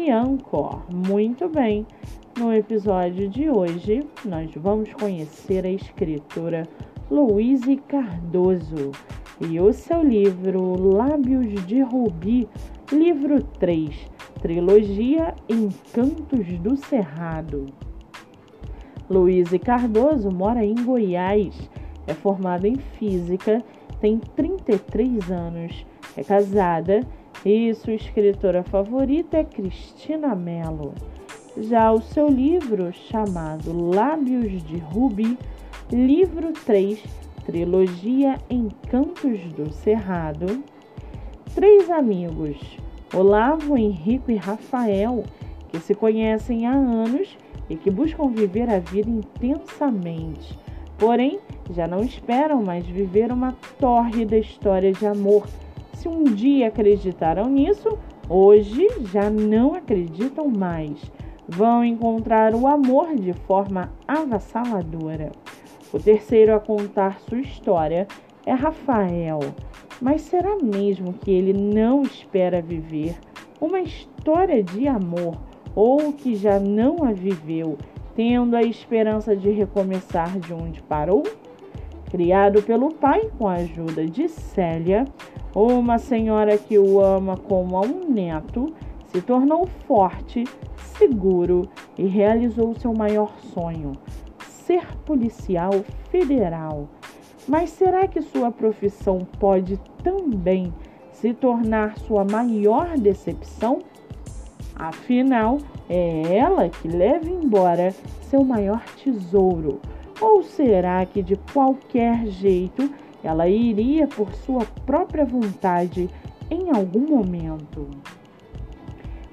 e Anchor. Muito bem, no episódio de hoje nós vamos conhecer a escritora Louise Cardoso e o seu livro Lábios de Rubi, livro 3, trilogia Encantos do Cerrado. Louise Cardoso mora em Goiás, é formada em física, tem 33 anos, é casada e sua escritora favorita é Cristina Mello. Já o seu livro, chamado Lábios de Rubi, livro 3, trilogia Encantos do Cerrado, três amigos, Olavo, Henrico e Rafael, que se conhecem há anos e que buscam viver a vida intensamente. Porém, já não esperam mais viver uma tórrida história de amor se um dia acreditaram nisso, hoje já não acreditam mais. Vão encontrar o amor de forma avassaladora. O terceiro a contar sua história é Rafael. Mas será mesmo que ele não espera viver uma história de amor ou que já não a viveu, tendo a esperança de recomeçar de onde parou? Criado pelo pai com a ajuda de Célia, uma senhora que o ama como a um neto se tornou forte, seguro e realizou seu maior sonho: ser policial federal. Mas será que sua profissão pode também se tornar sua maior decepção? Afinal, é ela que leva embora seu maior tesouro. Ou será que de qualquer jeito ela iria por sua própria vontade em algum momento.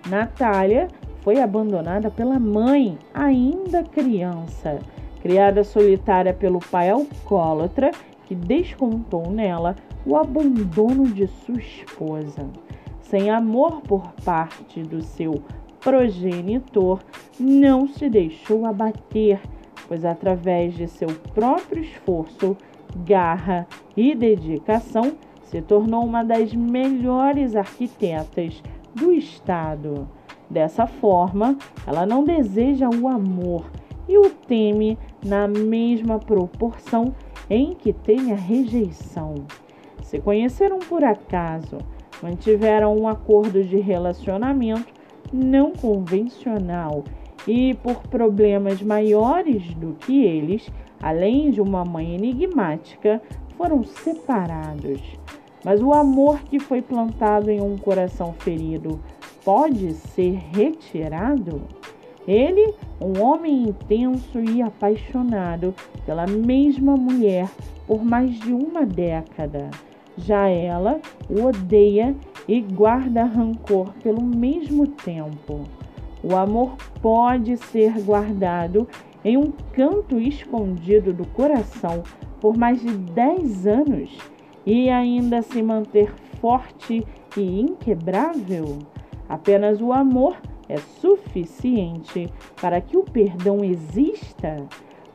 Natália foi abandonada pela mãe, ainda criança. Criada solitária pelo pai alcoólatra, que descontou nela o abandono de sua esposa. Sem amor por parte do seu progenitor, não se deixou abater, pois através de seu próprio esforço garra e dedicação, se tornou uma das melhores arquitetas do Estado. Dessa forma, ela não deseja o amor e o teme na mesma proporção em que tem a rejeição. Se conheceram por acaso, mantiveram um acordo de relacionamento não convencional e, por problemas maiores do que eles, além de uma mãe enigmática, foram separados. Mas o amor que foi plantado em um coração ferido pode ser retirado? Ele, um homem intenso e apaixonado pela mesma mulher por mais de uma década. Já ela o odeia e guarda rancor pelo mesmo tempo. O amor pode ser guardado em um canto escondido do coração por mais de 10 anos e ainda se manter forte e inquebrável? Apenas o amor é suficiente para que o perdão exista?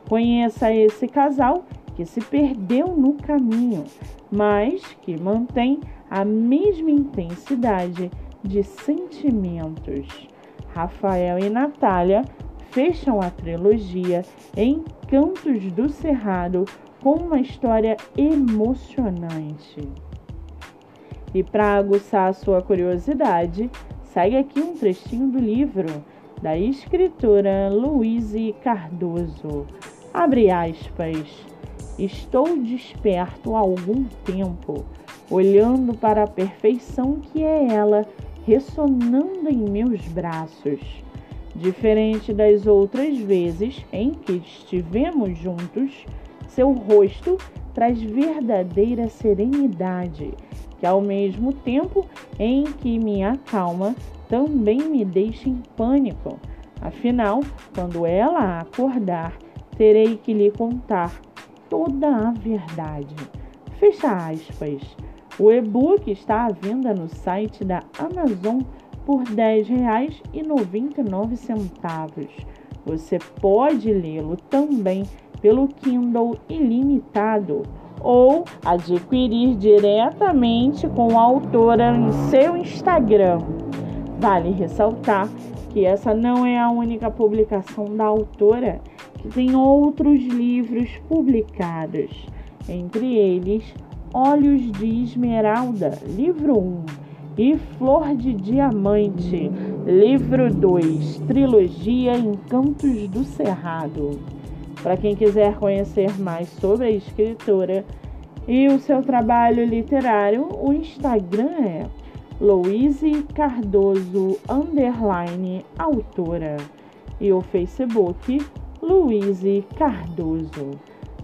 Conheça esse casal que se perdeu no caminho, mas que mantém a mesma intensidade de sentimentos. Rafael e Natália fecham a trilogia Encantos do Cerrado com uma história emocionante. E para aguçar a sua curiosidade, segue aqui um trechinho do livro da escritora Louise Cardoso. Abre aspas. Estou desperto há algum tempo, olhando para a perfeição que é ela ressonando em meus braços Diferente das outras vezes em que estivemos juntos, seu rosto traz verdadeira serenidade, que ao mesmo tempo em que me acalma, também me deixa em pânico. Afinal, quando ela acordar, terei que lhe contar toda a verdade. Fecha aspas. O e-book está à venda no site da Amazon por R$ 10,99. Você pode lê-lo também pelo Kindle ilimitado ou adquirir diretamente com a autora em seu Instagram. Vale ressaltar que essa não é a única publicação da autora, que tem outros livros publicados, entre eles Olhos de Esmeralda, livro 1, e Flor de Diamante, livro 2, trilogia Encantos do Cerrado. Para quem quiser conhecer mais sobre a escritora e o seu trabalho literário, o Instagram é Louise Cardoso underline autora e o Facebook Louise Cardoso.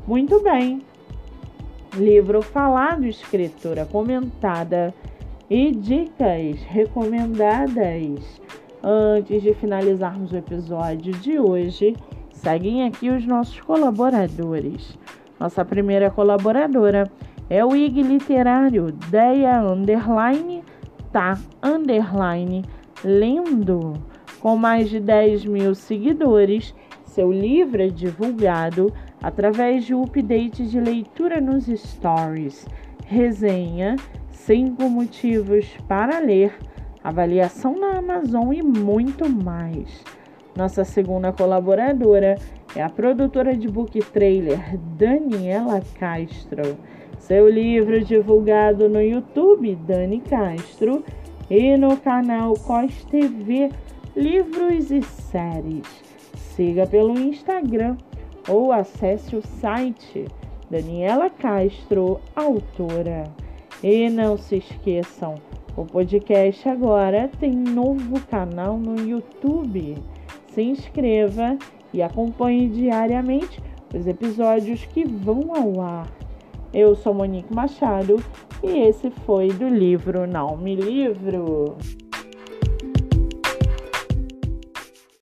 Muito bem. Livro falado, escritora comentada e dicas recomendadas. Antes de finalizarmos o episódio de hoje, seguem aqui os nossos colaboradores. Nossa primeira colaboradora é o IG Literário Deia Underline tá underline lendo. Com mais de 10 mil seguidores, seu livro é divulgado através de update de leitura nos stories, resenha, cinco motivos para ler, avaliação na Amazon e muito mais. Nossa segunda colaboradora é a produtora de book trailer Daniela Castro. Seu livro divulgado no YouTube Dani Castro e no canal Cos TV Livros e Séries. Siga pelo Instagram ou acesse o site Daniela Castro, autora. E não se esqueçam, o podcast agora tem novo canal no YouTube. Se inscreva e acompanhe diariamente os episódios que vão ao ar. Eu sou Monique Machado e esse foi do livro Não Me Livro.